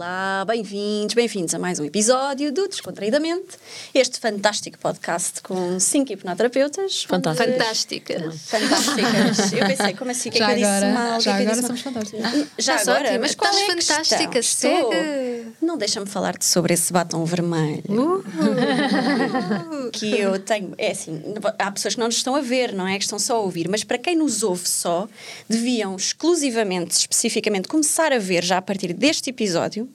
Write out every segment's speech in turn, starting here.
Olá, bem-vindos, bem-vindos a mais um episódio do Descontraídamente, este fantástico podcast com cinco hipnoterapeutas. Fantástico. Fantásticas. Fantásticas. Eu pensei, como assim? O que é Já que eu disse agora, mal? O que já é que eu agora disse somos fantásticos. mal? Já Estás agora? ótima, Mas qual estás é a questão? fantástica, Estou. Não deixa-me falar-te sobre esse batom vermelho. Uh. que eu tenho. É assim, há pessoas que não nos estão a ver, não é? Que estão só a ouvir, mas para quem nos ouve só, deviam exclusivamente, especificamente, começar a ver já a partir deste episódio,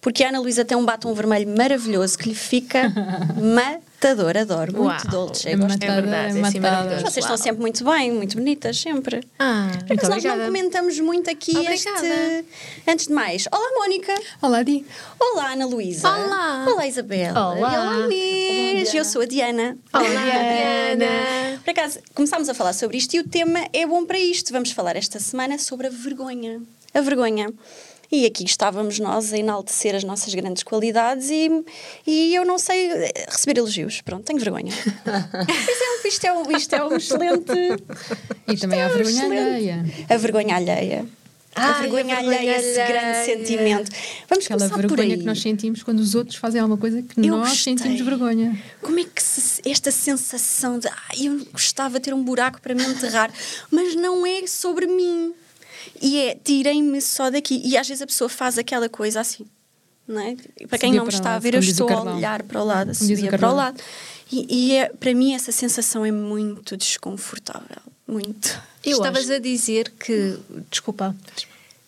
porque a Ana Luísa tem um batom vermelho maravilhoso que lhe fica matador. Adoro, muito Uau. dolce. É matada, É verdade, é é matada. maravilhoso. vocês estão Uau. sempre muito bem, muito bonitas, sempre. Ah, Por muito acaso nós não obrigada. comentamos muito aqui Obrigada. este. Antes de mais, olá Mónica. Olá, Di. Olá Ana Luísa. Olá. Olá Isabela. Olá. E olá Luís. Eu sou a Diana. Olá, Diana. Por acaso, começámos a falar sobre isto e o tema é bom para isto. Vamos falar esta semana sobre a vergonha. A vergonha. E aqui estávamos nós a enaltecer as nossas grandes qualidades e, e eu não sei eh, receber elogios. Pronto, tenho vergonha. Por exemplo, isto é um, isto é um excelente. E também é um vergonha excelente- alheia. A vergonha alheia. a Ai, vergonha a alheia, vergonha esse grande alheia. sentimento. Vamos Aquela começar por vergonha aí. que nós sentimos quando os outros fazem alguma coisa que Eu nós gostei. sentimos vergonha. Como é que se- esta sensação de ai, eu gostava de ter um buraco para me enterrar, mas não é sobre mim. E é tirem-me só daqui. E às vezes a pessoa faz aquela coisa assim. Não é? Para quem Subir não me para está lá, a ver, eu estou a olhar para o lado, a subir para o lado. E, e é, para mim essa sensação é muito desconfortável. Muito. Eu Estavas a dizer que, desculpa,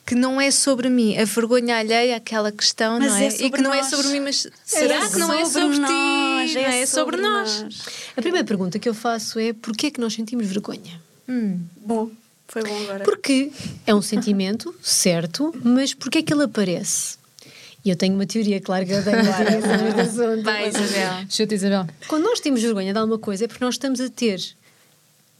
que não é sobre mim. A vergonha alheia, aquela questão, Mas não é é? e que não é nós. sobre mim, mas será que não é sobre nós, ti? Não é sobre nós. A primeira pergunta que eu faço é porquê é que nós sentimos vergonha? Bom, foi bom agora. Porque é um sentimento, certo, mas porquê é que ele aparece? E eu tenho uma teoria, claro que eu tenho teoria sobre assunto. Vai, Isabel. Chuta, Isabel. Quando nós temos vergonha de alguma coisa é porque nós estamos a ter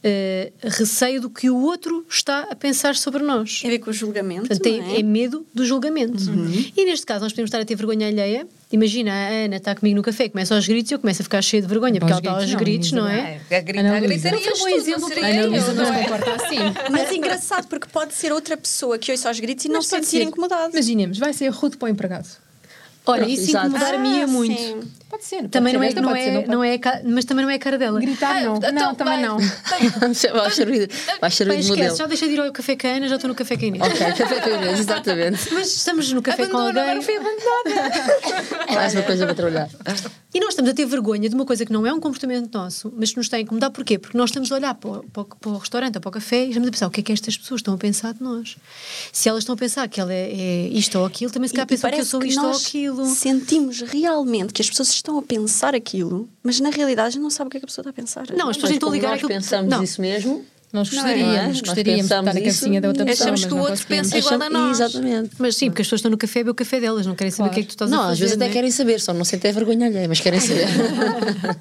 eh, receio do que o outro está a pensar sobre nós. Tem a ver com o julgamento. Portanto, não é, é medo do julgamento. Uhum. E neste caso, nós podemos estar a ter vergonha alheia. Imagina, a Ana está comigo no café, começa aos gritos e eu começo a ficar cheia de vergonha, porque ela está aos gritos, não é? A gritar, a gritar. Não fez bom exemplo para Ana Luísa não se é? comporta assim. Mas é engraçado porque pode ser outra pessoa que ouça aos gritos e não se sentir incomodado. Imaginemos, vai ser rude para o empregado. Olha, isso incomodar-me Ah, muito. sim. Pode ser. pode Também ser não é, esta, não pode é, pode- não é, ca- mas também não é a cara dela. Gritar não. então não, também vai. não. Vai servir, vai servir de modelo. já deixei de ir ao café com a Ana, já estou no café com a Inês. Ok, café com a Inês, exatamente. Mas estamos no café com Abandono, alguém agora fui abandonada. Mais uma coisa para trabalhar. e nós estamos a ter vergonha de uma coisa que não é um comportamento nosso, mas que nos está a incomodar. Porquê? Porque nós estamos a olhar para o, para o- para o restaurante ou para o café e estamos a pensar o que é que estas pessoas estão a pensar de nós. Se elas estão a pensar que ela é, é isto ou aquilo, também se calhar pensam que eu sou isto ou nós aquilo. Sentimos realmente que as pessoas estão a pensar aquilo, mas na realidade a gente não sabe o que é que a pessoa está a pensar. Não, as pessoas estão a ligar nós aquilo. pensamos não. isso mesmo, Nós Não é? gostaríamos, Nós gostaríamos de estar na cabecinha da outra e pessoa. achamos que o não outro pensa igual a nós. Exatamente. Mas sim, porque as pessoas estão no café a beber o café delas, não querem saber Claro. o que é que tu estás a Não, fazer. às vezes até não é? querem saber, só não sentem a vergonha alheia, mas querem saber.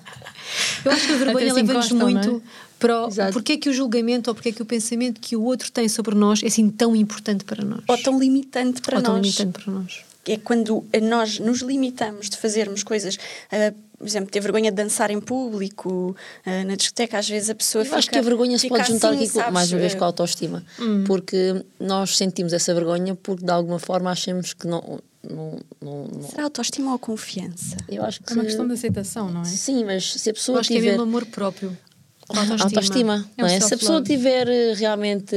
Eu acho que a vergonha leva-nos encostam, muito não é? para o, porque é que o julgamento ou porque é que o pensamento que o outro tem sobre nós é assim tão importante para nós. Ou tão limitante para Ou tão nós. limitante para nós. É quando nós nos limitamos de fazermos coisas, ah, por exemplo, ter vergonha de dançar em público, ah, na discoteca, às vezes a pessoa Eu fica. acho que a vergonha se pode juntar assim, aqui com- sabes? mais uma vez com a autoestima. Porque nós sentimos essa vergonha porque de alguma forma achamos que não. não, não, não- Será autoestima ou confiança? Eu acho que É uma questão de aceitação, não é? Sim, mas se a Eu pessoa acho que é tiver. mesmo amor próprio. Autoestima. autoestima, É um não é? Se a pessoa tiver eh, realmente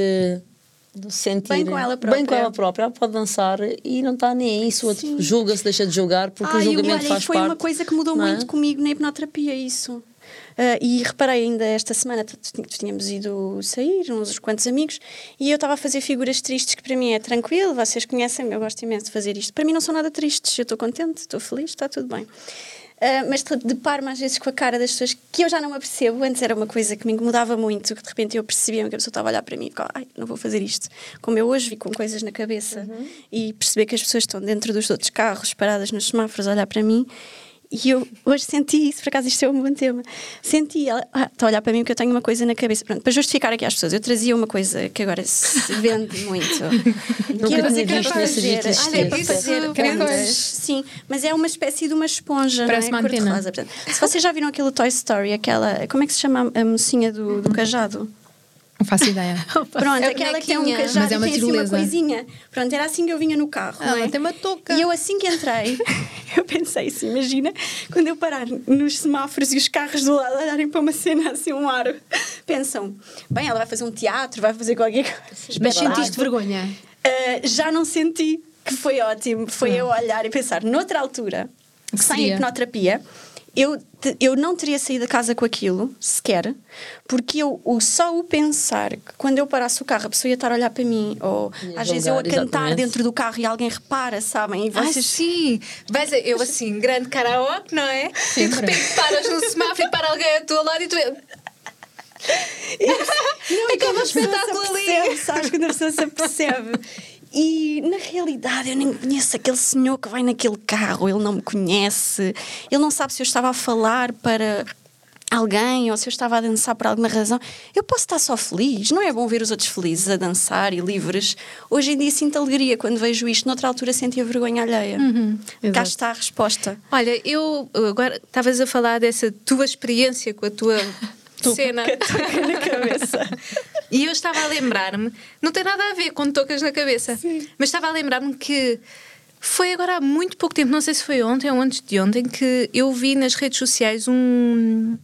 sentir Bem com ela bem com própria. ela própria, ela pode dançar e não está nem aí. Se o outro julga-se, deixa de julgar, porque o julgamento olha, faz foi parte. uma coisa que mudou não é? muito comigo na hipnoterapia, isso. Ah, e reparei ainda esta semana, tínhamos ido sair, uns quantos amigos, e eu estava a fazer figuras tristes, que para mim é tranquilo, vocês conhecem-me, eu gosto imenso de fazer isto. Para mim não são nada tristes, eu estou contente, estou feliz, está tudo bem. Ah, mas deparo-me às vezes com a cara das pessoas que eu já não me apercebo. Antes era uma coisa que me incomodava muito, que de repente eu percebia que a pessoa estava a olhar para mim e ficava, ai, não vou fazer isto. Como eu hoje vi com coisas na cabeça e perceber que as pessoas estão dentro dos outros carros, paradas nos semáforos, a olhar para mim. E eu hoje senti isso, por acaso isto é um bom tema. Senti, ela ah, está a olhar para mim porque eu tenho uma coisa na cabeça. Pronto, para justificar aqui às pessoas, eu trazia uma coisa que agora se vende muito. Que é tinha para visto nesse fazer-. Olha, é para fazer. Sim, mas é uma espécie de uma esponja, Parece não é? Cor-de-rosa. Se vocês já viram aquele Toy Story, aquela. Como é que se chama a mocinha do, do cajado? Não faço ideia. Pronto, É a aquela que tem um cajado Mas é uma tem assim uma coisinha. Pronto, era assim que eu vinha no carro. Ah, não é? ela tem uma touca. E eu assim que entrei, eu pensei assim, imagina quando eu parar nos semáforos e os carros do lado olharem para uma cena assim, um aro, pensam, bem, ela vai fazer um teatro, vai fazer qualquer coisa. Mas sentiste vergonha? Uh, já não senti que foi ótimo. Foi eu olhar e pensar, noutra altura, Que sem seria? hipnoterapia, eu, eu não teria saído da casa com aquilo, sequer, porque eu o, só o pensar que quando eu parasse o carro a pessoa ia estar a olhar para mim, ou Ia às vezes eu a cantar exatamente. dentro do carro e alguém repara, sabem? E Ah, vocês. sim! Vais a- eu assim, grande karaoke, não é? E de repente paras no semáforo e para alguém ao teu lado e tu. Não, Acaba o a espetáculo ali. Sabes quando a pessoa se apercebe. E na realidade eu nem conheço aquele senhor que vai naquele carro, ele não me conhece, ele não sabe se eu estava a falar para alguém ou se eu estava a dançar por alguma razão. Eu posso estar só feliz, não é bom ver os outros felizes a dançar e livres. Hoje em dia sinto alegria quando vejo isto, noutra altura sentia vergonha alheia. Cá Uhum, exato. está a resposta. Olha, eu agora estavas a falar dessa tua experiência com a tua cena. Na cabeça. E eu estava a lembrar-me, não tem nada a ver com tocas na cabeça, mas estava a lembrar-me que foi agora há muito pouco tempo, não sei se foi ontem ou antes de ontem, que eu vi nas redes sociais um,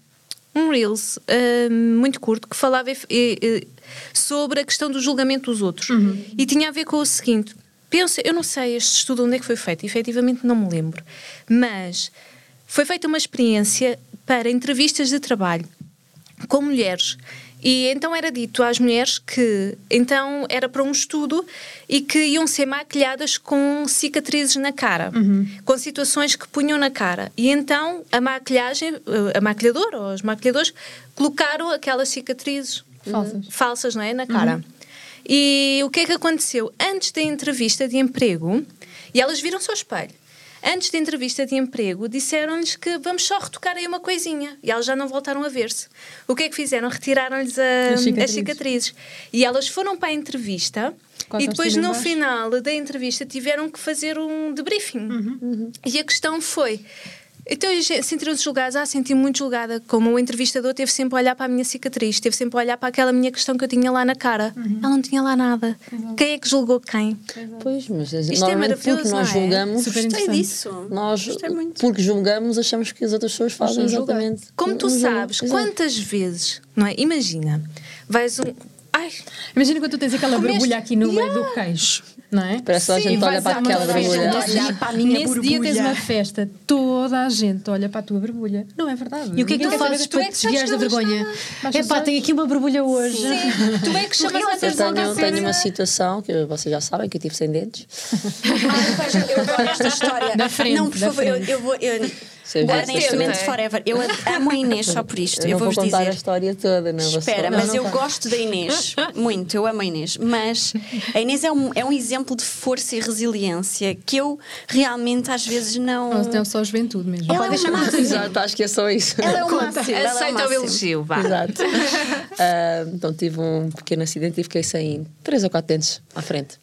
um Reels ah, muito curto que falava eh, eh, sobre a questão do julgamento dos outros. E tinha a ver com o seguinte: pensa, eu não sei este estudo onde é que foi feito, efetivamente não me lembro, mas foi feita uma experiência para entrevistas de trabalho com mulheres. E então era dito às mulheres que então era para um estudo e que iam ser maquilhadas com cicatrizes na cara, com situações que punham na cara. E então a maquilhagem, eh, a maquilhadora ou os maquilhadores colocaram aquelas cicatrizes Falsas. falsas, não é, na cara. E o que é que aconteceu? Antes da entrevista de emprego, e elas viram-se ao espelho. Antes da entrevista de emprego, disseram-lhes que vamos só retocar aí uma coisinha. E elas já não voltaram a ver-se. O que é que fizeram? Retiraram-lhes a- As as, cicatrizes. cicatrizes. E elas foram para a entrevista a e depois, no final da entrevista, tiveram que fazer um debriefing. Uhum. E a questão foi. Então, sentiram-se julgados. Ah, senti-me muito julgada. Como o entrevistador teve sempre a olhar para a minha cicatriz, teve sempre a olhar para aquela minha questão que eu tinha lá na cara. Uhum. Ela não tinha lá nada. Quem é que julgou quem? Pois, mas é normalmente porque maravilhoso, nós não é? julgamos, Super Gostei disso. nós, Gostei muito. porque julgamos, achamos que as outras pessoas fazem exatamente. Como tu Não sabes, Exato. quantas vezes, não é? Imagina, vais um. Ai, Imagina quando tu tens aquela Comeste- borbulha aqui no meio do queixo, não é? Parece que toda a gente olha para a uma aquela borbulha. Nesse, dia, tens uma festa, toda a gente olha para a tua borbulha. Não é verdade. E o que é que tu fazes é para que te desviares da vergonha? É pá, tenho aqui uma borbulha hoje. tu é que chamas a Eu atenção da tenho, uma situação que vocês já sabem que eu tive sem dentes. Veja, eu adoro esta história. Não, por favor, eu, eu vou. Este sei momento ver. forever. Eu amo a Inês só por isto. Eu, Eu, não vou contar a dizer. história toda, não vou Espera, só- mas não, eu não. gosto da Inês muito, eu amo a Inês, mas a Inês é um, é um exemplo de força e resiliência que eu realmente às vezes não. Não, tem só juventude mesmo. Ela é máximo. Exato, acho que é só isso. Ela é o máximo. é Aceita o elogio, vá. Exato. Ah, então tive um pequeno acidente e fiquei sem três ou quatro dentes à frente.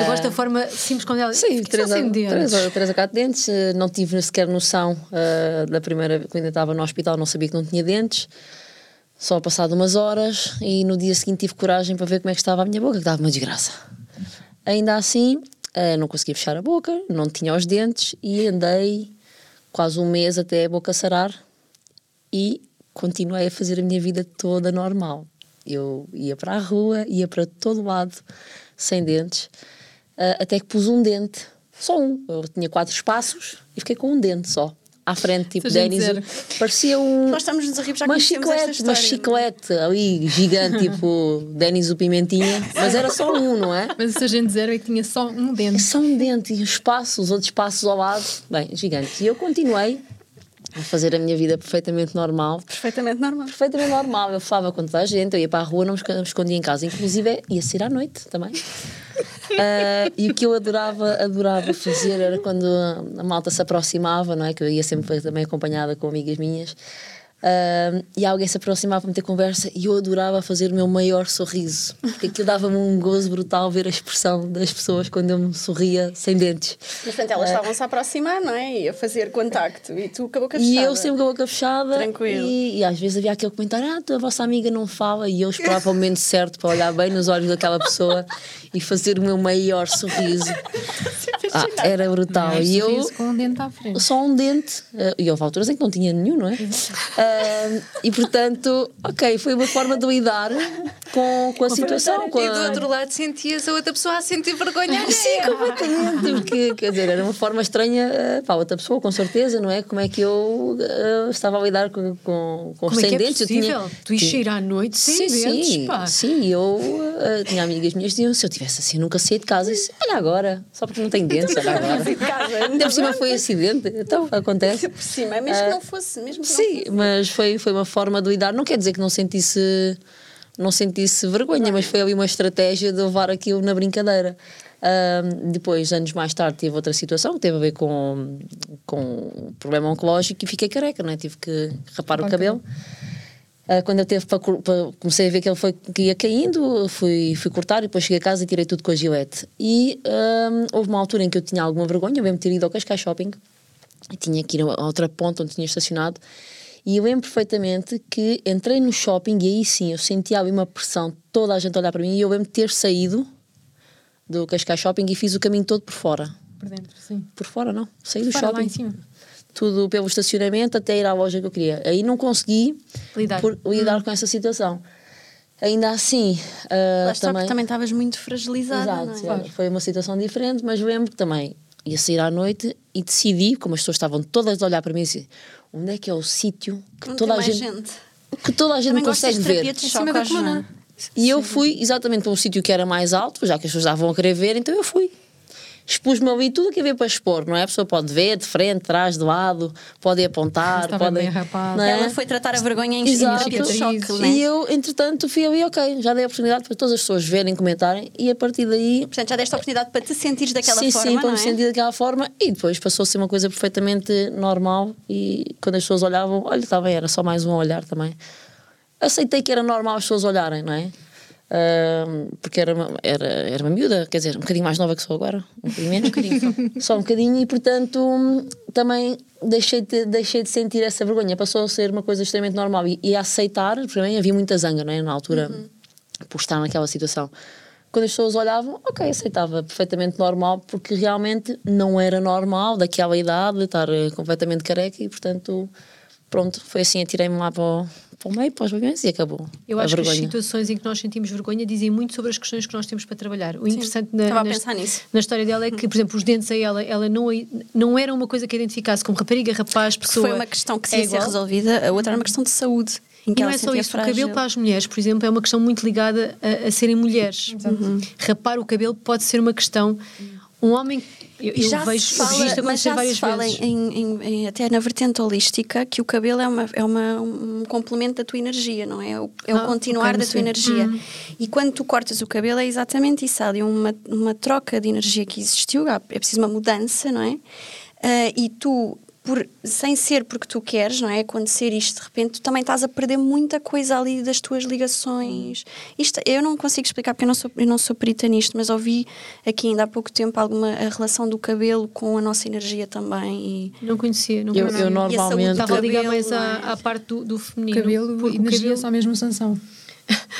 Eu gosto da forma simples quando ela Sim, três a, três, três a quatro dentes. eh, Não tive sequer noção eh, da primeira, quando ainda estava no hospital, não sabia que não tinha dentes. Só passado umas horas e no dia seguinte tive coragem para ver como é que estava a minha boca, que estava uma desgraça. Ainda assim, eh, não conseguia fechar a boca, não tinha os dentes e andei quase um mês até a boca sarar e continuei a fazer a minha vida toda normal. Eu ia para a rua, ia para todo lado, sem dentes, ah, até que pus um dente, só um. Eu tinha quatro espaços e fiquei com um dente só. À frente, tipo, a gente Denis, parecia um. Nós estamos-nos a rir, já uma chiclete, uma história. chiclete ali, gigante, tipo Denis o Pimentinha, mas era só um, não é? Mas se a gente zero é que tinha só um É dente. só um dente e os espaços, os outros espaços ao lado, bem, gigantes. E eu continuei a fazer a minha vida perfeitamente normal, Perfeitamente normal. perfeitamente normal. Eu falava com toda a gente, eu ia para a rua, não me escondia em casa. Inclusive, ia sair à noite também. Ah, e o que eu adorava, adorava fazer era quando a malta se aproximava, não é? Que eu ia sempre também acompanhada com amigas minhas. Ah, e alguém se aproximava para meter conversa e eu adorava fazer o meu maior sorriso, porque aquilo dava-me um gozo brutal ver a expressão das pessoas quando eu me sorria sem dentes. Mas, portanto, elas estavam-se a aproximar, não é? E a fazer contacto. E tu com a boca E fechada. eu sempre com a boca fechada. Tranquilo. E, e às vezes havia aquele comentário: Ah, a vossa amiga não fala. E eu esperava o momento certo para olhar bem nos olhos daquela pessoa e fazer o meu maior sorriso. Ah, era brutal. Mas E eu. com um dente à frente. Só um dente, eh, e houve alturas em que não tinha nenhum, não é? Ah, e portanto, ok, foi uma forma de lidar com, com a situação. Com E do a... outro lado sentias a outra pessoa a sentir vergonha Sim, completamente. Porque, quer dizer, era uma forma estranha eh, para outra pessoa, com certeza, não é? Como é que eu eh, estava a lidar com, com, com Como é é dentes? Eu tinha- possível? Tu ires sair à noite sem sim, dentes, sim, pá. sim, eu eh, tinha amigas minhas que diziam: se eu tivesse assim, eu nunca saía de casa. E disse, olha agora, só porque não tenho dentes, olha agora. de casa. Ainda por cima foi acidente, então acontece. Por cima, mesmo que não fosse. Mesmo que não Sim, fosse. mas foi, foi uma forma de lidar. Não quer dizer que não sentisse, não sentisse vergonha, mas foi ali uma estratégia de levar aquilo na brincadeira. Depois, anos mais tarde, tive outra situação que teve a ver com, com um problema oncológico e fiquei careca, não é? Tive que rapar o cabelo. Ah, quando eu teve para, comecei a ver que ele foi que ia caindo, fui, fui cortar e depois cheguei a casa e tirei tudo com a gilete. E houve uma altura em que eu tinha alguma vergonha, eu mesmo ter ido ao Cascais Shopping e tinha que ir a outra ponta onde tinha estacionado. E eu lembro perfeitamente que entrei no shopping e aí sim eu sentia ali uma pressão, toda a gente a olhar para mim. E eu lembro de ter saído do Cascais Shopping e fiz o caminho todo por fora. Por dentro, sim. Por fora, não. Saí do Fora, lá shopping em cima. tudo pelo estacionamento até ir à loja que eu queria. Aí não consegui Lidar. por- lidar com essa situação. Ainda assim, ah, Lá está, também, porque também estavas muito fragilizada. Exato, não é? é, foi uma situação diferente, mas lembro que também ia sair à noite e decidi, como as pessoas estavam todas a olhar para mim, assim, onde é que é o sítio que Não toda a gente, gente. que toda a gente Também consegue ver. de cima da Joana? coluna. E eu fui exatamente para um sítio que era mais alto, já que as pessoas estavam a querer ver, então eu fui. Expus-me ali tudo o que havia para expor, não é? A pessoa pode ver de frente, de trás, de lado, pode apontar, Estava pode. bem não é? Ela foi tratar a vergonha em, Exato. choque, não é? E eu, entretanto, fui ali, ok, já dei a oportunidade para todas as pessoas verem, comentarem, e a partir daí Portanto, já deste a oportunidade para te sentires daquela sim, forma, sim, para não me é? sentir daquela forma e depois passou a ser uma coisa perfeitamente normal e quando as pessoas olhavam, olha, está bem, era só mais um olhar também. Aceitei que era normal as pessoas olharem, não é? Porque era uma, era, era uma miúda, quer dizer, um bocadinho mais nova que sou agora, um bocadinho menos, só um bocadinho, e portanto também deixei de, deixei de sentir essa vergonha, passou a ser uma coisa extremamente normal e, e a aceitar, para mim havia muita zanga, não é? Na altura, por estar naquela situação. Quando as pessoas olhavam, ok, aceitava perfeitamente normal, porque realmente não era normal daquela idade estar eh, completamente careca e, portanto, pronto, foi assim, atirei-me lá para o, para o meio, para os bebês e acabou. Eu a acho que as vergonha. situações em que nós sentimos vergonha dizem muito sobre as questões que nós temos para trabalhar. O interessante na, Estava a na- pensar nisso. na história dela é que, por exemplo, os dentes a ela, ela não, não era uma coisa que a identificasse como rapariga, rapaz, Porque pessoa. foi uma questão que se é ia ser resolvida, a outra era uma questão de saúde. E não é só isso, frágil. o cabelo para as mulheres, por exemplo, é uma questão muito ligada a, a serem mulheres. Uhum. Rapar o cabelo pode ser uma questão. Um homem. Eu, eu já vejo se fala, isto mas já várias se fala vezes. em, em- em- até na vertente holística que o cabelo é, uma, é uma, um complemento da tua energia, não é? É o, é o Ah, continuar ok, da tua sei. energia. E quando tu cortas o cabelo é exatamente isso. Há ali uma, uma troca de energia que existiu, é preciso uma mudança, não é? Ah, e tu, por, sem ser porque tu queres, não é? Acontecer isto de repente, tu também estás a perder muita coisa ali das tuas ligações. Isto, eu não consigo explicar porque eu não sou, eu não sou perita nisto, mas ouvi aqui ainda há pouco tempo alguma a relação do cabelo com a nossa energia também. E, Não conhecia, não Eu, conhecia. eu normalmente. Estava a ligar mais à, à parte do, do feminino. Cabelo porque e energia cabelo- só mesmo sanção.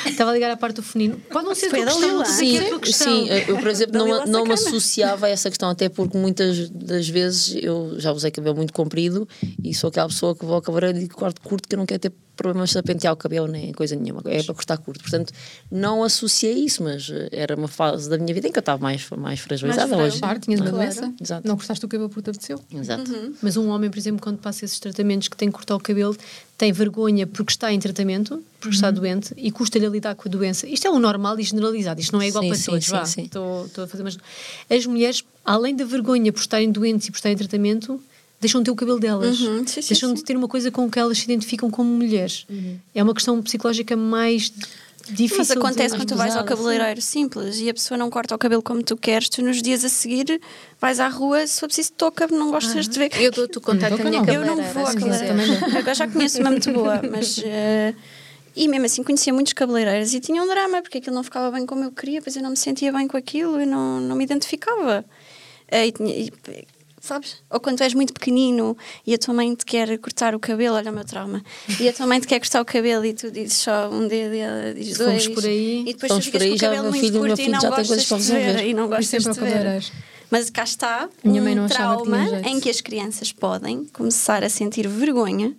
Estava a ligar à parte do feminino. Pode não ser tua questão, Lila. não sei que é a tua Sim, questão. sim, eu por exemplo não, Dalila não me associava a essa questão, até porque muitas das vezes eu já usei cabelo muito comprido e sou aquela pessoa que vou ao cabeleireiro e corto curto que eu não quero ter problemas a pentear o cabelo nem coisa nenhuma, é para cortar curto. Portanto, não associei isso, mas eh, era uma fase da minha vida em que eu estava mais, mais fragilizada Mais hoje. Claro, tinhas uma Claro. doença. Exato. Não cortaste o cabelo porque te apeteceu. Exato. Mas um homem, por exemplo, quando passa esses tratamentos que tem que cortar o cabelo, tem vergonha porque está em tratamento, porque está doente e custa-lhe a lidar com a doença. Isto é o normal e generalizado, isto não é igual Sim, para sim, todos. sim, vá. sim. Estou, estou a fazer, mas as mulheres, além da vergonha por estarem doentes e por estarem em tratamento, deixam de ter o cabelo delas. Uhum, sim, sim, deixam de sim. ter uma coisa com que elas se identificam como mulheres. É uma questão psicológica mais difícil. Mas acontece de... quando tu vais ao pesado, cabeleireiro simples e a pessoa não corta o cabelo como tu queres, tu nos dias a seguir vais à rua, se for preciso touca, não gostas de ver. Eu dou-te o contacto da minha Não, Eu não cabeleireira. vou à se cabeleireira. Agora já conheço uma muito boa, mas. eh, e mesmo assim conhecia muitos cabeleireiros e tinha um drama, porque aquilo não ficava bem como eu queria, pois eu não me sentia bem com aquilo e não, não me identificava. Eh, e tinha- e, sabes? Ou quando és muito pequenino e a tua mãe te quer cortar o cabelo, olha o meu trauma, e a tua mãe te quer cortar o cabelo e tu dizes só um dedo e ela diz Fomos dois. por aí. E depois Fomos tu ficas com o cabelo muito filho- curto e não já tem gostas de ver. E não gostas de ver. Mas cá está minha mãe um não que trauma jeito. em que as crianças podem começar a sentir vergonha.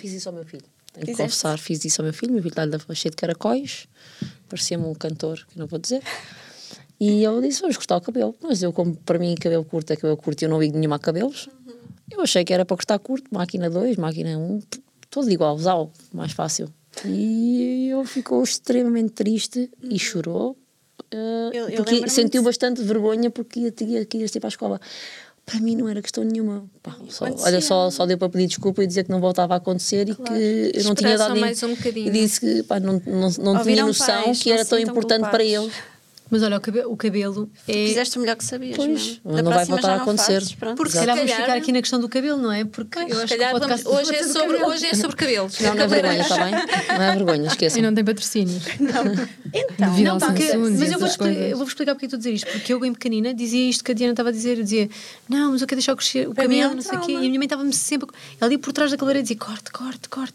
Fiz isso ao meu filho. Tenho que Fizeste? confessar, fiz isso ao meu filho. Meu filho está cheio de caracóis, parecia-me um cantor, que não vou dizer. E eu disse: Vamos cortar o cabelo. Mas eu, como para mim, cabelo curto é cabelo curto e eu não ligo nenhuma a cabelos, eu achei que era para cortar curto, máquina 2, máquina 1, tudo igual, usar mais fácil. E eu ficou extremamente triste e chorou. eh, Eu- eu porque sentiu bastante vergonha porque ia, ia ir para a escola. Para mim não era questão nenhuma. Pá, só- olha, só, só deu para pedir desculpa e dizer que não voltava a acontecer e que eu não tinha Esperar dado. mais um bocadinho. E disse que pá, não, não, não tinha Ouviram noção pais, que não era tão importante para culpados. eles. Mas olha, o cabelo, o cabelo é. Fizeste o melhor que sabias. Pois, mesmo. não Da vai próxima voltar já a não acontecer. fazes, pronto. Porque Se calhar vamos calhar- ficar aqui na questão do cabelo, não é? Porque eu acho que o calhar podcast vamos- hoje, é sobre, cabelo. hoje é sobre cabelos. Não, não é vergonha, está bem? Não é vergonha, E esqueçam. não tem patrocínios. Então, Devido Não, porque, Samsung e mas eu vou, essas expli- coisas. eu vou explicar porque é estou a dizer isto. Porque eu, bem pequenina, dizia isto que a Diana estava a dizer. Eu dizia, não, mas eu quero deixar crescer o é cabelo, não sei o quê. E a minha mãe estava-me sempre. Ela ia por trás da cabeleireira e dizia, corte, corte, corte.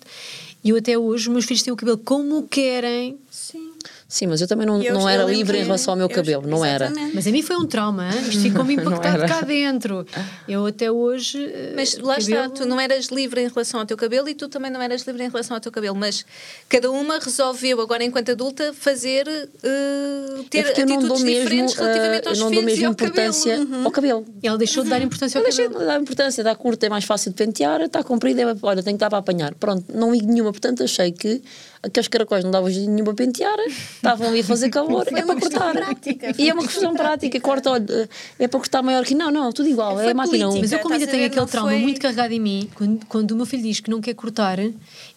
E eu até hoje, os meus filhos têm o cabelo como querem. sim. Sim, mas eu também não, Eu- não eu era livre em relação ao meu eu- cabelo, não era. Mas a mim foi um trauma, isto ficou-me impactado cá dentro. Eu até hoje. eh, Mas lá está, cabelo- tu não eras livre em relação ao teu cabelo e tu também não eras livre em relação ao teu cabelo, mas cada uma resolveu agora enquanto adulta fazer eh, ter É porque eu não atitudes dou mesmo, diferentes eh, relativamente aos eu não dou e mesmo ao importância cabelo. Uhum. ao cabelo. Ela deixou de dar importância Eu ao deixei cabelo. de dar importância, dá curto, é mais fácil de pentear, está comprido, é, olha, tenho que dar para apanhar. Pronto, não ligo nenhuma, portanto achei que aqueles caracóis não davam nenhum para pentear, estavam ali a fazer calor, é para cortar. prática, E é uma questão prática, corta, olha, é para cortar maior que não, não, tudo igual, Foi é a máquina 1. política. Mas eu, como ainda tenho aquele trauma foi- muito carregado em mim, quando, quando o meu filho diz que não quer cortar,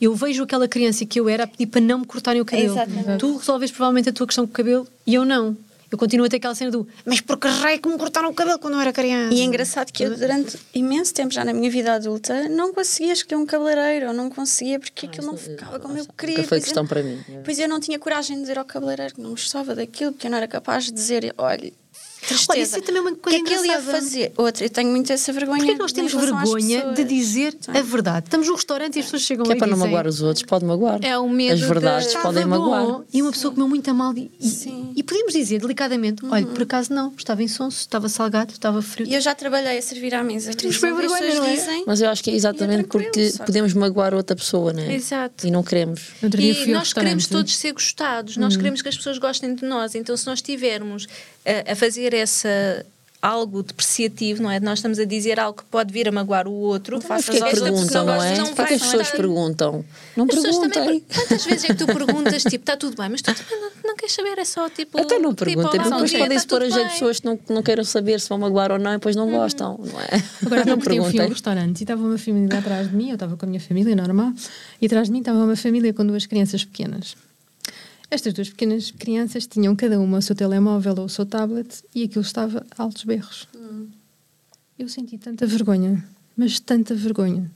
eu vejo aquela criança que eu era a pedir para não me cortarem o cabelo. Exatamente. Tu resolves provavelmente a tua questão com o cabelo e eu não. Eu continuo a ter aquela cena do mas por que raio que me cortaram o cabelo quando eu era criança? E é engraçado que eu, durante imenso tempo, já na minha vida adulta, não conseguia escolher um cabeleireiro, ou não conseguia porque aquilo não não- ficava como eu nunca queria. foi Pois questão eu, para mim. Pois eu não tinha coragem de dizer ao cabeleireiro que não gostava daquilo, porque eu não era capaz de dizer, olha, tristeza. Olha, isso é também uma coisa O que é que ele ia fazer? Outra, eu tenho muito essa vergonha. Porquê é que nós em temos vergonha de dizer Sim. a verdade? Estamos num restaurante e as pessoas chegam Que é para e não dizem, magoar os outros, pode magoar. É o medo As verdades de- podem "Estava magoar. bom", E uma pessoa comeu muito a mal e, e, Sim. e podemos dizer delicadamente: olha, por acaso não, estava insonso, estava salgado, estava frio. E eu já trabalhei a servir à mesa. temos bem vergonha, pessoas não é? dizem, Mas eu acho que é exatamente tranquilo, porque só podemos magoar outra pessoa, né? Exato. E não queremos. E nós queremos todos ser gostados, nós queremos que as pessoas gostem de nós. Então, se nós estivermos a, a fazer essa algo depreciativo, não é? Nós estamos a dizer algo que pode vir a magoar o outro. Mas porquê que esta pessoa perguntam, não é? Porquê que as pessoas gostar. perguntam? Não As perguntem. também, quantas vezes é que tu perguntas, tipo, está tudo bem, mas tu também não, não queres saber, é só tipo. Até não tipo, perguntem, bom depois dia, podem se pôr a jeito pessoas que não, que não queiram saber se vão magoar ou não e depois não gostam, não é? Agora, não não porque eu fui ao perguntem. restaurante e estava uma família atrás de mim, eu estava com a minha família normal, e atrás de mim estava uma família com duas crianças pequenas. Estas duas pequenas crianças tinham cada uma o seu telemóvel ou o seu tablet e aquilo estava a altos berros. Eu senti tanta vergonha, mas tanta vergonha.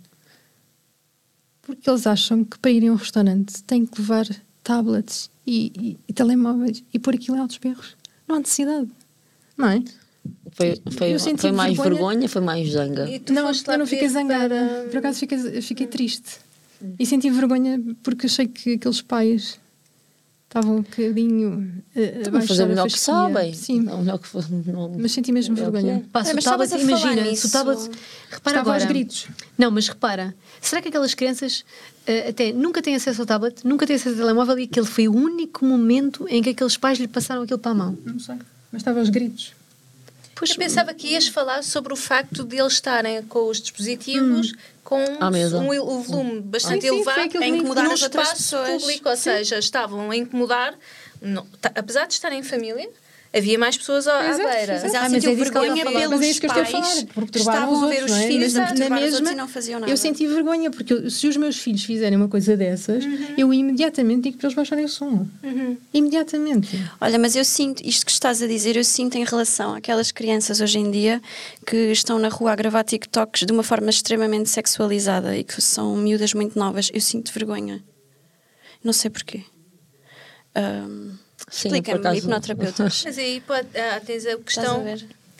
Porque eles acham que para irem a um restaurante têm que levar tablets e, e- e telemóveis e pôr aquilo em altos berros. Não há necessidade. Não é? Foi, foi, foi mais vergonha. vergonha, foi mais zanga. E não, eu não fiquei zangada. para- Por acaso fiquei, fiquei triste. E senti vergonha porque achei que aqueles pais estavam um bocadinho. Estão a fazer o melhor que sabem. Sim, Não, o melhor que não- mas senti mesmo É vergonha. é. Pá, o mas estavas a imagina, se o nisso. tablet. Repara Estava agora. aos gritos. Não, mas repara, será que aquelas crianças eh, até nunca têm acesso ao tablet, nunca têm acesso ao telemóvel e aquele foi o único momento em que aqueles pais lhe passaram aquilo para a mão? Não sei. Mas estava aos gritos. Pois, Eu pensava que ias falar sobre o facto de eles estarem com os dispositivos com À mesa. um, o volume bastante Sim, sim, foi elevado em me incomodar as outras pessoas. público, ou seja, estavam a incomodar, não- apesar de estarem em família, havia mais pessoas à, beira. exato. Mas ela Ah, mas sentiu é que ela vergonha pelos Mas é isso que eu pais falar, porque que estavam os a ver os é? filhos, Na- mesma, e não faziam nada. Eu senti vergonha, porque eu- se os meus filhos fizerem uma coisa dessas, Uhum. eu imediatamente digo para eles baixarem o som. Imediatamente. Olha, mas eu sinto, isto que estás a dizer, eu sinto em relação àquelas crianças hoje em dia que estão na rua a gravar TikToks de uma forma extremamente sexualizada e que são miúdas muito novas, eu sinto vergonha. Não sei porquê. Sim, Explica-me, hipnoterapeutas. Mas aí pode, ah, tens a questão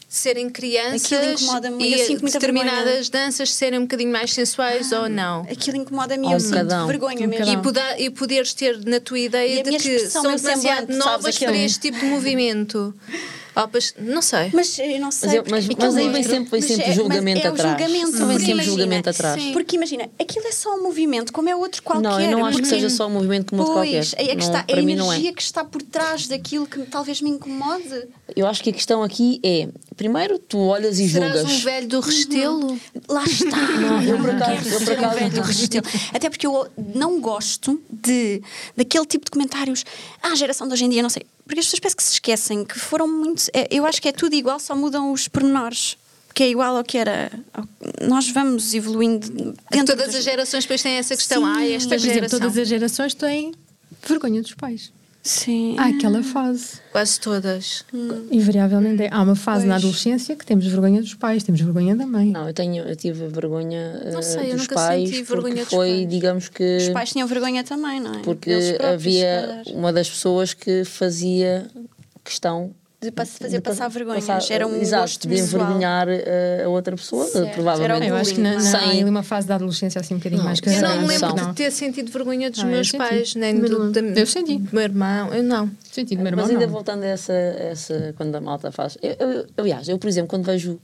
serem crianças e eu sinto muita determinadas danças serem um bocadinho mais sensuais ou não. Aquilo incomoda-me e eu um sinto bocadão. vergonha Um mesmo. E, poder, e poderes ter na tua ideia de que são meu demasiado novas para este tipo de movimento. Para- não sei. Mas eu não sei. Mas, eu- porque mas, aquilo mas aí vem sempre, vem mas sempre é- mas julgamento é o atrás. julgamento, Vem porque sempre imagina, julgamento atrás. sim. Porque imagina, aquilo é só um movimento, como é outro qualquer. Não, eu não acho que seja só um movimento como outro qualquer. Pois, é que Não, está, a mim não é. energia que está por trás daquilo que talvez me incomode. Eu acho que a questão aqui é, primeiro tu olhas e Serás julgas. um velho do Restelo? Lá está. Não, eu por acaso- eu por ser um acaso- velho do Restelo. Até porque eu não gosto de, daquele tipo de comentários. Ah, a geração de hoje em dia, não sei. Porque as pessoas parece que se esquecem que foram muito. é, Eu acho que é tudo igual, só mudam os pormenores. Que é igual ao que era. Nós vamos evoluindo dentro Todas das- as gerações depois têm essa questão. Sim. Ah, esta exemplo, geração. todas as gerações têm vergonha dos pais. Sim. Há aquela fase. Quase todas. Invariavelmente. Há uma fase na Pois. adolescência que temos vergonha dos pais, temos vergonha da mãe. Não, eu, tenho, eu tive vergonha Não eh, sei, eu dos nunca pais senti porque vergonha dos foi, pais. digamos que Os pais tinham vergonha também, não é? porque próprios, havia uma das pessoas que fazia questão De fazer de pa- passar vergonhas. passar- Era um exato, gosto de envergonhar eh, a outra pessoa, Certo. provavelmente. Eu acho que na, Sem- uma fase da adolescência assim um bocadinho Não, mais eu Eu não me lembro Não. de ter sentido vergonha dos Ah, eu meus senti. pais, nem Do do, da- Eu senti. do meu irmão. Eu não. Sentido, meu irmão, Mas ainda não. voltando a essa, essa quando a malta faz. Eu, eu- aliás, eu, por exemplo, quando vejo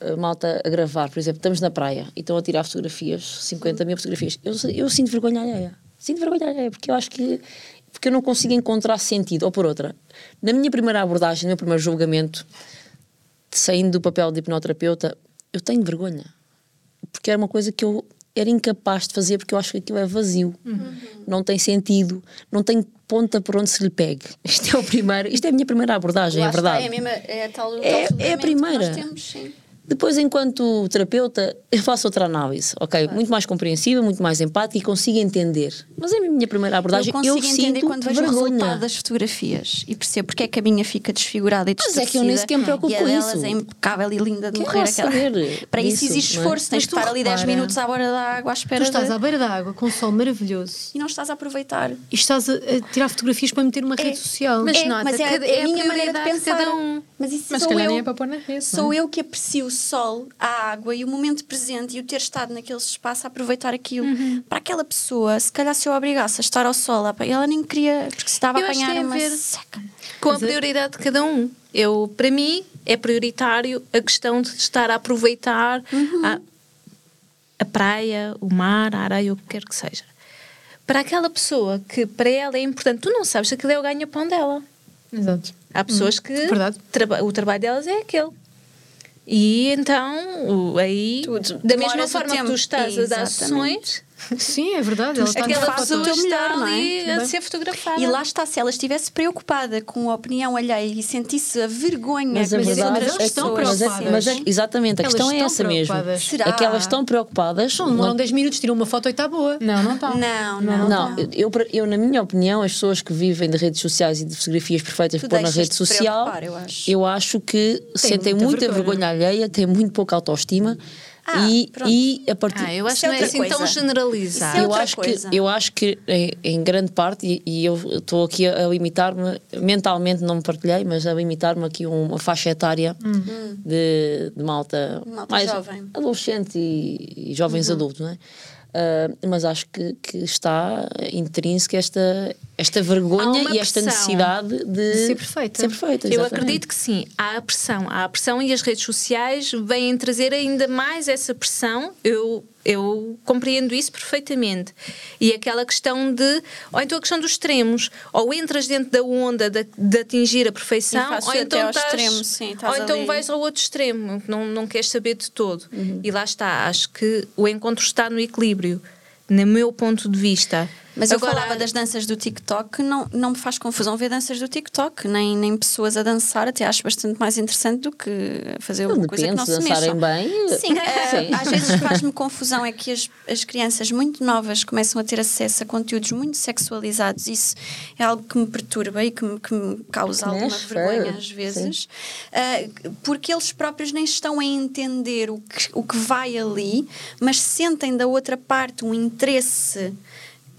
a malta a gravar, por exemplo, estamos na praia e estão a tirar fotografias, 50 mil fotografias, eu, eu sinto vergonha alheia. Sinto vergonha alheia, porque eu acho que. Porque eu não consigo encontrar sentido. Ou por outra, na minha primeira abordagem, no meu primeiro julgamento, saindo do papel de hipnoterapeuta, eu tenho vergonha. Porque era uma coisa que eu era incapaz de fazer porque eu acho que aquilo é vazio. Não tem sentido, não tem ponta por onde se lhe pegue. Isto é o primeiro, isto é a minha primeira abordagem, Lá é está, verdade. é, a mesma, é a tal, É- tal é a primeira. nós temos, sim. Depois, enquanto terapeuta, eu faço outra análise, ok? Muito mais compreensiva, muito mais empática e consigo entender. Mas é a minha primeira abordagem, eu eu, consigo entender sinto quando vejo o vergonha. resultado das fotografias e percebo porque é que a minha fica desfigurada e Mas distorcida. é que eu nem sequer me preocupo e com isso. é impecável e linda de Quero morrer. aquela- saber Para isso disso, exige não é? esforço, tens Mas de tu estar ali 10 repara, minutos à beira da água à Tu espera estás de... à beira da água com um sol maravilhoso e não estás a aproveitar. e estás a, tirar fotografias para meter numa rede social. Mas é, nota, mas é, cada- é é a minha maneira de pensar. cada um. Mas isso Mas sou eu. é para pôr na rede. Sou não é? eu que aprecio o sol, a água e o momento presente e o ter estado naquele espaço a aproveitar aquilo. Uhum. Para aquela pessoa, se calhar se eu obrigasse a estar ao sol, ela nem queria, porque se estava Eu a que apanhar uma ver seca. Com a é- prioridade de cada um. Eu, para mim, é prioritário a questão de estar a aproveitar a, a praia, o mar, a areia, o que quer que seja. Para aquela pessoa que para ela é importante, tu não sabes se aquilo é o ganha-pão dela. Exato. Há pessoas que verdade. traba- o trabalho delas é aquele. E então, aí, Tu- tu da mesma forma que tu estás a dar Exatamente. Sim, é verdade. Ela está Aquela a pessoa está melhor, não é? ali a Também. ser fotografada. E lá está, se ela estivesse preocupada com a opinião alheia e sentisse a vergonha Mas a que as verdade outras é estão pessoas mas é, preocupadas. mas é- exatamente, a Elas questão é essa mesmo. preocupadas. Será? É que elas estão preocupadas. Não, demoram 10 minutos, tiram uma foto e está boa. Não, não está. Não, não, Não, eu, eu, na minha opinião, as pessoas que vivem de redes sociais e de fotografias perfeitas Tu para pôr na rede social, preocupar, eu acho. que sentem muita muita vergonha. vergonha. alheia, têm muito pouca autoestima Ah, e, pronto. e a partir. Ah, eu acho Isso que é não é assim coisa. tão generalizado. É eu acho coisa. que eu acho que em, em grande parte e, e eu estou aqui a, limitar-me mentalmente não me partilhei mas a limitar-me aqui uma faixa etária de, de malta, Malta mais jovem. adolescente e, e jovens adultos não é? Ah, mas acho que, que está intrínseca esta, esta vergonha e esta necessidade de, ser perfeita. ser perfeita, Eu acredito que sim, há a pressão. Há a pressão e as redes sociais vêm trazer ainda mais essa pressão. Eu, eu compreendo isso perfeitamente. E aquela questão de. Ou então a questão dos extremos. Ou entras dentro da onda de, de atingir a perfeição, ou então, estás, extremo, sim, ou então ali. vais ao outro extremo, não, não queres saber de todo. E lá está. Acho que o encontro está no equilíbrio. No meu ponto de vista. Mas eu Agora- falava das danças do TikTok, não, não me faz confusão ver danças do TikTok, nem, nem pessoas a dançar, até acho bastante mais interessante do que fazer Não, uma coisa que não se dançarem mexa. bem, Sim, eh, sim. às vezes faz-me confusão é que as, as crianças muito novas começam a ter acesso a conteúdos muito sexualizados. Isso é algo que me perturba e que me, que me causa alguma Mexe, vergonha é, às vezes, eh, porque eles próprios nem estão a entender o que, o que vai ali, mas sentem da outra parte um interesse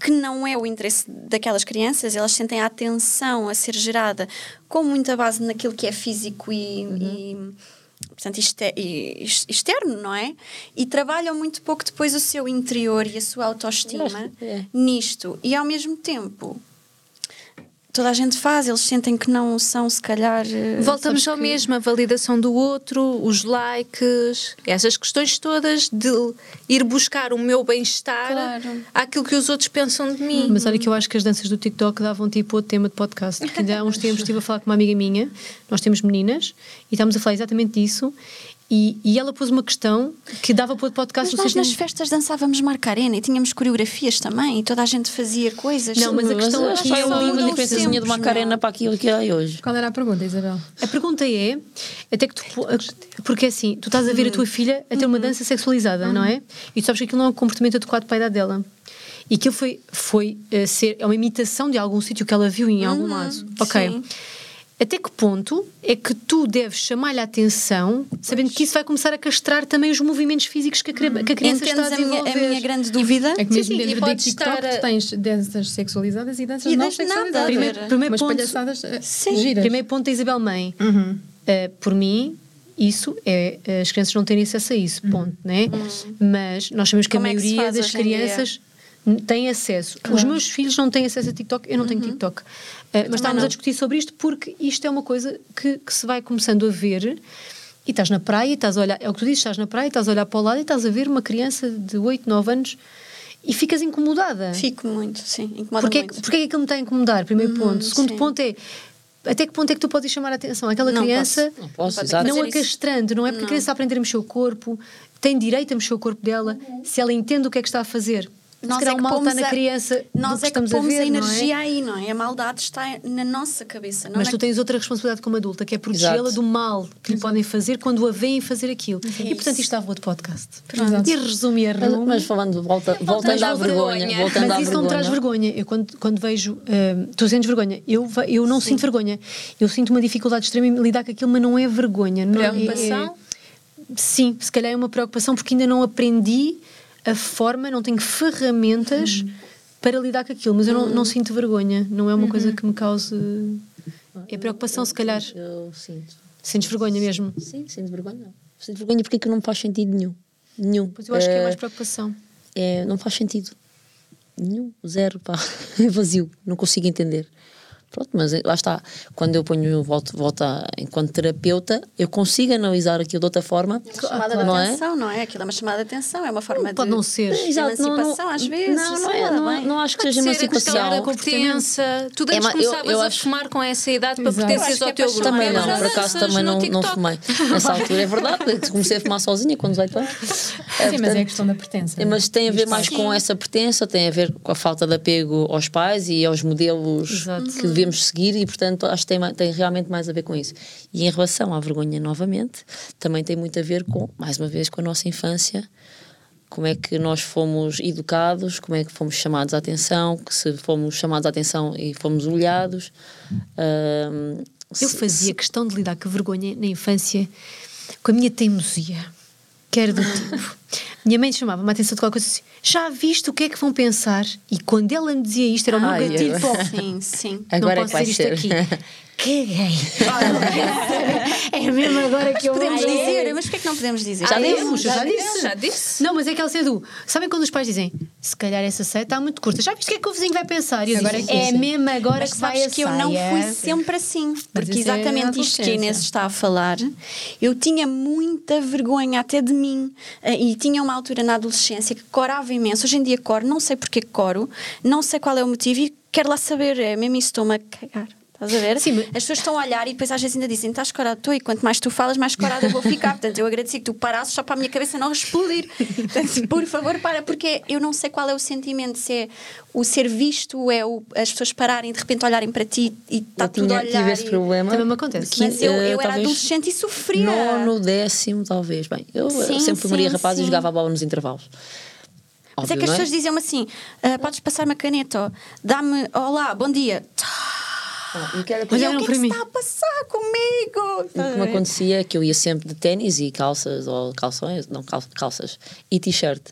que não é o interesse daquelas crianças, elas sentem a atenção a ser gerada com muita base naquilo que é físico e, e, portanto, exter- e ex- externo, não é? E trabalham muito pouco depois o seu interior e a sua autoestima é. nisto. E ao mesmo tempo, toda a gente faz, eles sentem que não são, se calhar. eh, Voltamos ao que- mesmo, a validação do outro, os likes, essas questões todas de ir buscar o meu bem-estar Claro. àquilo que os outros pensam de mim. Mas olha que eu acho que as danças do TikTok davam tipo outro tema de podcast. Porque ainda há uns tempos estive a falar com uma amiga minha, nós temos meninas, e estávamos a falar exatamente disso. E, e ela pôs uma questão que dava para outro podcast. Mas nós nas festas dançávamos Marcarena e tínhamos coreografias também e toda a gente fazia coisas. Não, mas a questão eu acho aqui que é é uma uma diferençazinha de Macarena não. para aquilo que é hoje. Qual era a pergunta, Isabel? A pergunta é, até que tu, porque assim, tu estás a ver a tua filha a ter uma dança sexualizada, não é? E tu sabes que aquilo não é um comportamento adequado para a idade dela. E aquilo foi, foi eh, ser, é uma imitação de algum sítio que ela viu em algum lado. Ok. sim. Até que ponto é que tu deves chamar-lhe a atenção, sabendo que isso vai começar a castrar também os movimentos físicos que a, cri- que a criança está a Entendes a minha, desenvolver? a minha grande dúvida? É que mesmo sim, e dentro do podes TikTok estar tens danças sexualizadas e danças E não sexualizadas. Primeiro- primeiro Mas ponto- palhaçadas eh, Sim. giras. Primeiro ponto da Isabel Mãe. Uhum. Uh, por mim, isso é as crianças não terem acesso a isso, ponto, né? Mas nós sabemos que Como a é que maioria das crianças tem acesso. Os meus filhos não têm acesso a TikTok, eu não tenho TikTok. Uh, mas estávamos não. a discutir sobre isto porque isto é uma coisa que, que se vai começando a ver. E estás na praia, e estás a olhar, é o que tu dizes, estás na praia, estás a olhar para o lado e estás a ver uma criança de 8, 9 anos e ficas incomodada. Fico muito, sim, incomoda Porquê, muito. porquê é que aquilo me está a incomodar? Primeiro ponto. Segundo sim. ponto é até que ponto é que tu podes chamar a atenção àquela Não criança posso. Não posso, exato. não fazer a castrando, não é porque a criança está a aprender a mexer o corpo, tem direito a mexer o corpo dela, se ela entende o que é que está a fazer. Nós é que o mal está pomos na a- criança Nós é que estamos a pomos ver, a não é? energia aí, não é? A maldade está na nossa cabeça. Não Mas é tu tens outra responsabilidade como adulta, que é protegê-la do mal que lhe podem fazer quando a veem fazer aquilo. E portanto isto estava outro podcast. Exato. E resume e Mas, mas falando, volta, voltando à vergonha, vergonha. voltando Mas isso não me traz vergonha. vergonha. Eu quando, quando vejo. hum, tu sentes vergonha. Eu, eu não sinto vergonha. Eu sinto uma dificuldade extrema em lidar com aquilo, mas não é vergonha. Não é- Preocupação? é- sim, se calhar é uma preocupação porque ainda não aprendi a forma, não tenho ferramentas para lidar com aquilo. Mas eu não, não sinto vergonha. Não é uma coisa que me cause. É preocupação, se calhar. Eu sinto. Sentes vergonha mesmo. Sim, sinto vergonha. Não. Sinto vergonha porque é que não me faz sentido nenhum. Nenhum. Pois eu acho que é Eh, mais preocupação. é, não faz sentido. Nenhum, zero, pá. É vazio, não consigo entender. Pronto, mas eh, lá está. Quando eu ponho, volto, volto a, enquanto terapeuta, eu consigo analisar aquilo de outra forma. chamada não de é? atenção, não é? Aquilo é uma chamada de atenção, é uma forma Pode de. não ser. Exato, não, não, emancipação, às vezes, Não, não, sei é, não, não acho que Pode seja a emancipação. da pertença. Tu antes É, mas eu- começavas eu a acho- fumar com essa idade para pertenceres Eu ao é teu grupo. Também não, por acaso também não, não fumei. Nessa altura é verdade, eu comecei a fumar sozinha com 18 anos. Sim, mas é a questão da pertença. É, Mas tem a ver mais com essa pertença, tem a ver com a falta de apego aos pais e aos modelos que devemos seguir e, portanto, acho que tem, tem realmente mais a ver com isso. E em relação à vergonha, novamente, também tem muito a ver com, mais uma vez, com a nossa infância, como é que nós fomos educados, como é que fomos chamados à atenção, que se fomos chamados à atenção e fomos olhados. ahm, Eu se- fazia questão de lidar com a vergonha na infância com a minha teimosia, que era do tipo. Minha mãe chamava-me a atenção de qualquer coisa assim: já viste o que é que vão pensar? E quando ela me dizia isto, era o meu Ai, gatilho o- Sim, sim. Agora não é posso vai dizer isto ser. aqui. Caguei. é mesmo agora que eu Podemos Ai, dizer, mas porquê que não podemos dizer? Já Ah, demos, é? já disse. Já disse. Não, mas é aquela cena do. Sabem quando os pais dizem se calhar essa saia está muito curta? Já viste o que é que o vizinho vai pensar? E eu Agora digo, é que é mesmo agora Mas que vai que eu não saia." fui sempre assim. Porque isso é exatamente isto que a Inês está a falar, eu tinha muita vergonha até de mim. Eh, E tinha uma altura na adolescência que corava imenso. Hoje em dia coro, não sei porque coro, não sei qual é o motivo e quero lá saber. É mesmo isso, estou-me a cagar. Estás a ver? Sim, mas- As pessoas estão a olhar e depois às vezes ainda dizem: estás escorado, estou, e quanto mais tu falas, mais escorada eu vou ficar. Portanto, eu agradeci que tu parasses só para a minha cabeça não explodir. Portanto, por favor, para, porque eu não sei qual é o sentimento, se é o ser visto, é o, as pessoas pararem de repente olharem para ti e está tudo a tinha, olhar. tive esse e- problema. Também me acontece. Mas eu, eh, eu era adolescente e sofria. Nono, décimo, talvez. Bem, eu eh, Sim, sempre Maria sim, Rapaz sim. e jogava a bola nos intervalos. Mas é Óbvio, que as não pessoas diziam-me assim: "Ah, podes passar uma caneta, dá-me, olá, bom dia. Ah, o era era eu, o não que é que está a passar comigo? O que me acontecia é que eu ia sempre de ténis e calças, ou calções, não, cal- calças, e t-shirt.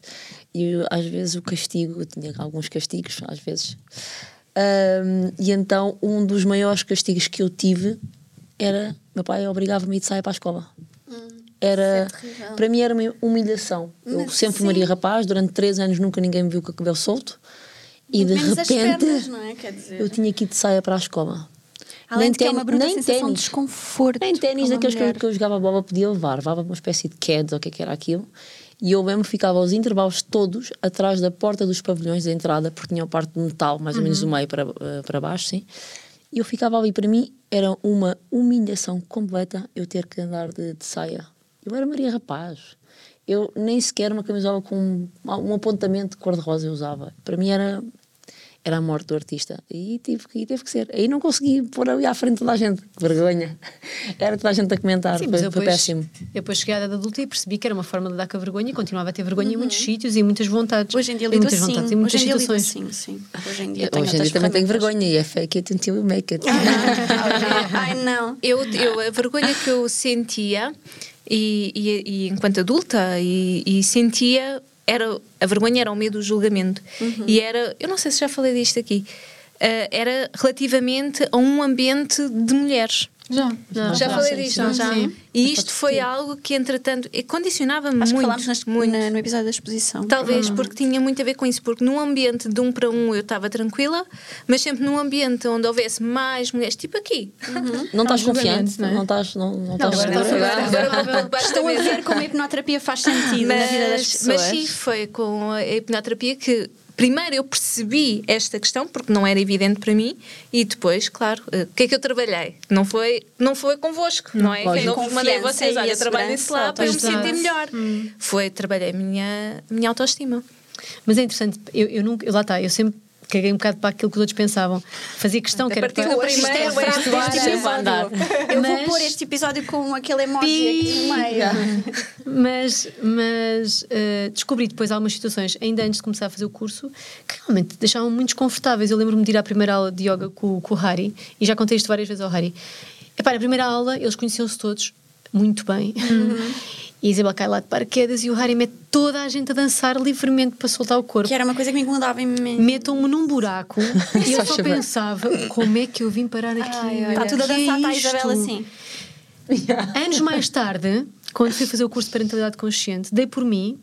E eu, às vezes o castigo, eu tinha alguns castigos, às vezes. Ahm, e então um dos maiores castigos que eu tive era, meu pai obrigava-me a ir de saia para a escola. Era, isso é para mim era uma humilhação. Eu Mas sempre sim. Maria Rapaz, durante três anos nunca ninguém me viu com o cabelo solto. E de Menos repente pernas, é? Eu tinha que ir de saia para a escola. Além Nem de que é uma bruta nem sensação de ténis. desconforto. Nem ténis daqueles que eu, mulher. que eu jogava bola podia levar, levava uma espécie de CADs ou o que é que era aquilo. E eu mesmo ficava aos intervalos todos atrás da porta dos pavilhões da entrada, porque tinha a parte de metal, mais ou menos do meio para, eh, para baixo, sim. E eu ficava ali, para mim era uma humilhação completa eu ter que andar de, de saia. Eu era Maria Rapaz. Eu nem sequer uma camisola com um, apontamento de cor-de-rosa eu usava. Para mim era, era a morte do artista. E tive, que- e teve que ser. Aí não consegui pôr ali à frente toda a gente. Que vergonha. Era toda a gente a comentar. Sim, foi, foi depois, péssimo. eu depois cheguei à idade adulta e percebi que era uma forma de lidar com a vergonha e continuava a ter vergonha em muitos sítios e muitas vontades. Hoje em dia lido muitas assim. vontades e muitas Hoje em situações. assim, sim. Hoje em dia Eu, tenho hoje em dia também tenho vergonha e é fake it until you make it. Ai, não. Eu, eu, a vergonha que eu sentia, e, e- e enquanto adulta, e, e sentia, era, a vergonha era o medo do julgamento. E era, eu não sei se já falei disto aqui, era relativamente a um ambiente de mulheres. Já. Não, já já, falei disto, já, não já? sim. E isto foi algo que, entretanto, eh, condicionava-me muito. que falámos nas- muito. na- no episódio da exposição. Talvez porque tinha muito a ver com isso, porque num ambiente de um para um eu estava tranquila, mas sempre num ambiente onde houvesse mais mulheres, tipo aqui. Não estás confiante, não é? não estás não, não estás agora Estão a ver como a hipnoterapia faz sentido na vida das mas, pessoas. mas sim, foi com a hipnoterapia que primeiro eu percebi esta questão, porque não era evidente para mim, e depois, claro, eh, o que é que eu trabalhei? Não foi, não foi convosco, não é? lógico. Não vos mandei vocês, olha, trabalhem se lá para eu me sentir melhor. Hum. Foi, trabalhei a minha, minha autoestima. Mas é interessante, eu, eu nunca, eu lá está, eu sempre caguei um bocado para aquilo que os outros pensavam. Fazia questão que era para, do é primeiro, deste episódio. andar. Eu vou Mas- pôr este episódio com aquele emoji aqui no meio. mas, mas eh, descobri depois algumas situações, ainda antes de começar a fazer o curso, que realmente deixavam muito desconfortáveis. Eu lembro-me de ir à primeira aula de yoga com, com o Hari, e já contei isto várias vezes ao Hari. Epá, na primeira aula, eles conheciam-se todos muito bem. E Isabel cai lá de paraquedas e o Hari mete toda a gente a dançar livremente para soltar o corpo. Que era uma coisa que me incomodava imenso. Metam-me num buraco e eu Só pensava como é que eu vim parar aqui. Está tudo a é dançar, está a? Isabel assim. Anos mais tarde, quando fui fazer o curso de parentalidade consciente, dei por mim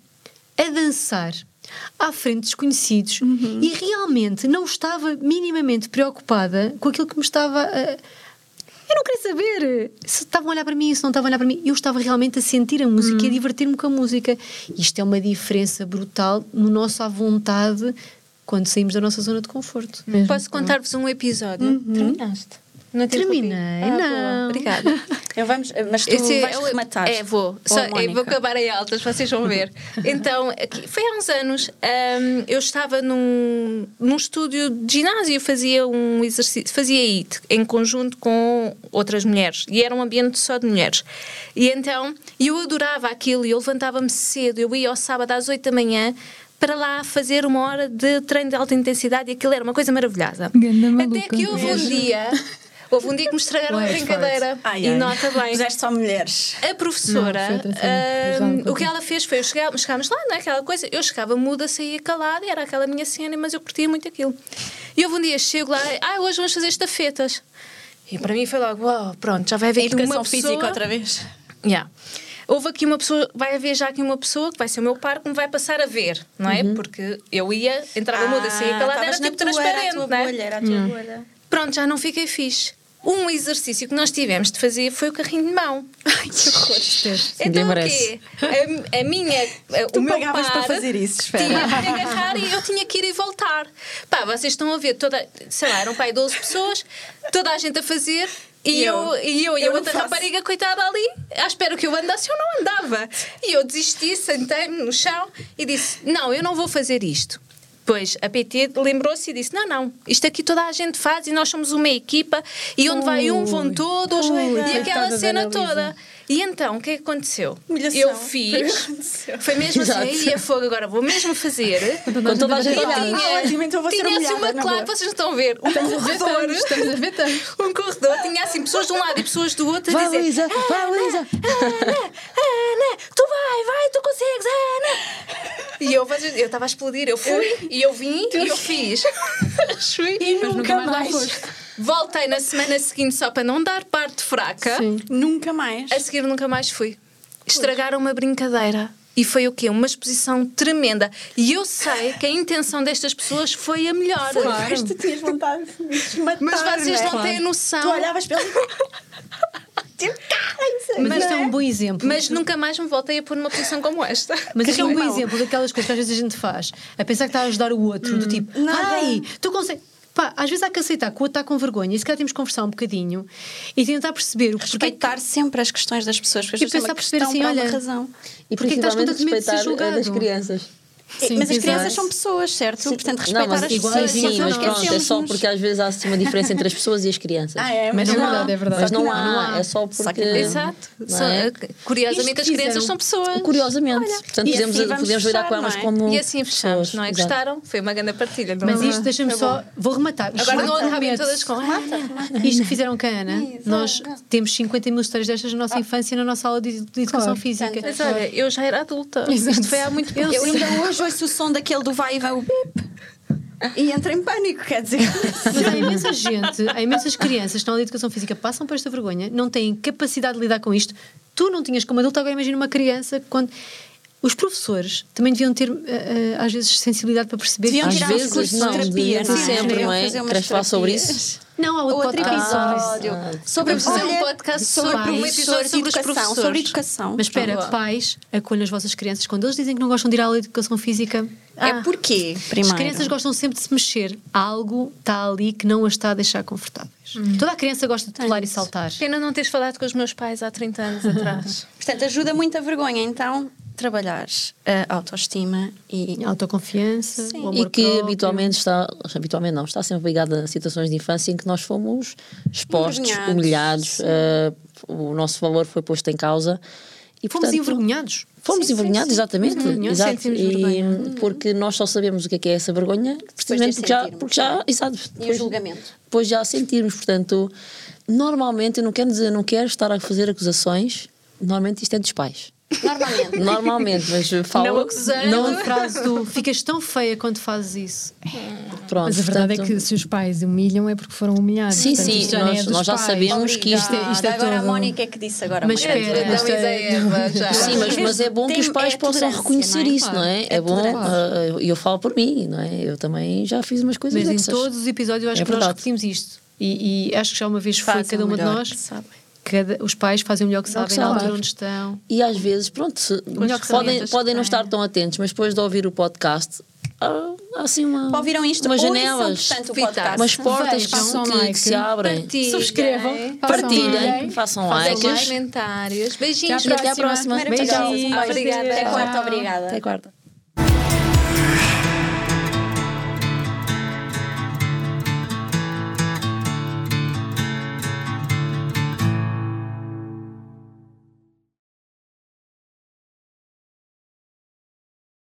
a dançar à frente de desconhecidos e realmente não estava minimamente preocupada com aquilo que me estava a. Eu não queria saber se estavam a olhar para mim, se não estavam a olhar para mim. Eu estava realmente a sentir a música e a divertir-me com a música. Isto é uma diferença brutal no nosso à vontade quando saímos da nossa zona de conforto. Mesmo. Posso contar-vos um episódio? Terminaste? Não? Terminei, Ah, boa. não. Obrigada. Eu vamos, mas tu Esse vais é o- rematar. É, vou. Só, eu vou acabar em altas, vocês vão ver. Então, aqui, foi há uns anos, hum, eu estava num, num estúdio de ginásio, fazia um exercício, fazia IT em conjunto com outras mulheres e era um ambiente só de mulheres. E então, eu adorava aquilo e eu levantava-me cedo, eu ia ao sábado às 8 da manhã para lá fazer uma hora de treino de alta intensidade e aquilo era uma coisa maravilhosa. Até que houve um dia, houve um dia que me estragaram a brincadeira. Ai, e ai. nota bem. Puseste só mulheres. A professora, Não, ahm, Usava o que ela fez foi, eu chegava, chegámos lá, não é? Aquela coisa, eu chegava muda, saía calada, e era aquela minha cena, mas eu curtia muito aquilo. E houve um dia, chego lá, ah, hoje vamos fazer estafetas. E para mim foi logo, uau, pronto, já vai haver aqui uma pessoa... física outra vez. Yeah. Houve aqui uma pessoa, vai haver já aqui uma pessoa que vai ser o meu par que me vai passar a ver, não é? Porque eu ia, entrava muda, saía calada, era tipo tua, transparente, era a tua não é? bolha, era a tua bolha. Pronto, já não fiquei fixe. um exercício que nós tivemos de fazer foi o carrinho de mão. Ai, que horror. Então o quê? A, a minha. a- Tu o meu pagavas par para fazer isso, espera. Tinha que agarrar e eu tinha que ir e voltar. Pá, vocês estão a ver toda. Sei lá, eram pai 12 pessoas, toda a gente a fazer. E E eu, eu? e, eu, e a Eu não outra faço. rapariga, coitada ali, à espera que eu andasse, eu não andava. E eu desisti, sentei-me no chão e disse: Não, eu não vou fazer isto. Pois a PT lembrou-se e disse: Não, não, isto aqui toda a gente faz e nós somos uma equipa e onde vai um vão todos ui, e aquela cena toda. E então, o que é que aconteceu? Humilhação. Eu fiz, foi mesmo assim, aí a fogo, agora vou mesmo fazer. Com toda a gente E tinha, Ah, ótimo, então vou tinha assim uma boa. vocês não estão a ver, um corredor, Estamos a ver um corredor, tinha assim pessoas de um lado e pessoas do outro a dizer Luísa, vai, Luísa. Ana, Ana, tu vai, vai, tu consegues, Ana. E eu eu estava a explodir, eu fui e eu vim e eu fiz. Fui. E Mas nunca nunca mais mais. Voltei na semana seguinte só para não dar parte fraca. Sim. Nunca mais. A seguir nunca mais fui. Estragaram uma brincadeira. E foi o quê? Uma exposição tremenda. E eu sei que a intenção destas pessoas foi a melhor. Mas tu tinhas vontade de me desmatar, Mas vocês não é? não têm noção. Tu olhavas para caralho, Mas isto é não um bom exemplo. Mas nunca mais me voltei a pôr numa posição como esta. Mas isto é um bom Mau. exemplo daquelas coisas que às vezes a gente faz, a pensar que está a ajudar o outro, do tipo, ai, tu consegues. Pá, às vezes há que aceitar que o outro está com vergonha e se calhar temos que conversar um bocadinho e tentar perceber o porquê que Respeitar sempre as questões das pessoas, porque E às vezes é pensar uma perceber questão assim, olha, razão. E Porquê que estás com tanto medo de ser a das julgado? crianças. Sim, mas as crianças são pessoas, certo? Portanto, respeitar Não, mas as igual- pessoas. sim, sim, mas pronto, é só porque às vezes há assim uma diferença entre as pessoas e as crianças. Ah, é, Mas mas é não há. verdade, é verdade. Mas não, Não, há, não há. é só porque. Exato. É? Curiosamente, Isto as crianças fizeram- são pessoas. Curiosamente. Portanto, E podemos, assim podemos lidar com elas é? como. E assim fechamos, pessoas. não é? Exato. Gostaram? Foi uma grande partilha. Não Mas é? isto, deixa-me só, vou rematar. Agora não acabem todas com. "Ah, Isto que fizeram com a Ana, nós temos 50 mil histórias destas na nossa infância na nossa aula de, educação física. Mas olha, eu já era adulta. Isto foi há muito pouco Eu tempo. ainda hoje ouço o som daquele do vai e vai o bip e entro em pânico, quer dizer. Mas há imensa gente, há imensas crianças que na aula de educação física passam por esta vergonha, não têm capacidade de lidar com isto. Tu não tinhas como adulto, agora imagina uma criança quando. Os professores também deviam ter, eh, eh, às vezes, sensibilidade para perceber Deviam que Às vezes cursos de não, terapia, deviam não é? sempre, não é? Queres falar sobre isso? Não, há outro, Outro episódio Ah. sobre Vamos fazer um podcast sobre sobre um episódio sobre os educação, professores. sobre educação. Mas espera, Boa. pais, acolham as vossas crianças. Quando eles dizem que não gostam de ir à aula de educação física, É ah, porquê? As Primeiro. crianças gostam sempre de se mexer. Algo está ali que não as está a deixar confortáveis. Toda a criança gosta de pular e saltar. Pena não teres falado com os meus pais há 30 anos atrás. Portanto, ajuda muito a vergonha. Então, trabalhar a autoestima e Autoconfiança, Sim. E que próprio. habitualmente está, habitualmente não, está sempre ligada a situações de infância em que nós fomos expostos, Envergonhados, humilhados, sim. eh, o nosso valor foi posto em causa. E, Fomos portanto, envergonhados. Fomos Sim, sim, envergonhados, sim. exatamente. Envergonhados, Exato. E porque nós só sabemos o que é, que é essa vergonha, precisamente porque já, porque já, exato, e o depois, julgamento. depois já sentirmos. Portanto, normalmente, eu não quero dizer, não quero estar a fazer acusações, normalmente isto é dos pais. Normalmente. Normalmente, mas falo. Não acusando. Não a frase do ficas tão feia quando fazes isso. Pronto, Mas a verdade é portanto- que se os pais humilham é porque foram humilhados. Sim, Portanto, sim, nós- é nós já sabemos que isto Obrigada. isto é agora a Mónica é que disse agora. Mas Mónica. espera, é- e Eva, já. Sim, mas, mas é bom que os pais é possam reconhecer não é? isso, não é? É, É bom, tolerância. ah, e eu falo por mim, não é? Eu também já fiz umas coisas Mas em dessas. todos os episódios eu acho É que nós repetimos isto. E, e acho que já uma vez foi Fazem cada o uma de nós. Que sabem. Cada, os pais fazem o melhor que Melhor que sabem na altura sabem. onde estão. E às vezes, pronto, se- que podem, podem que não estar tão atentos, mas depois de ouvir o podcast, há, assim uma, Ouviram isto? umas janelas, portanto, umas portas que, Façam que- que like. se abrem. Partilhem. Subscrevam. Partilhem, façam Façam likes. comentários. Beijinhos. Até à Até à próxima. Beijinhos. Obrigada. Até quarta, obrigada. Até quarta.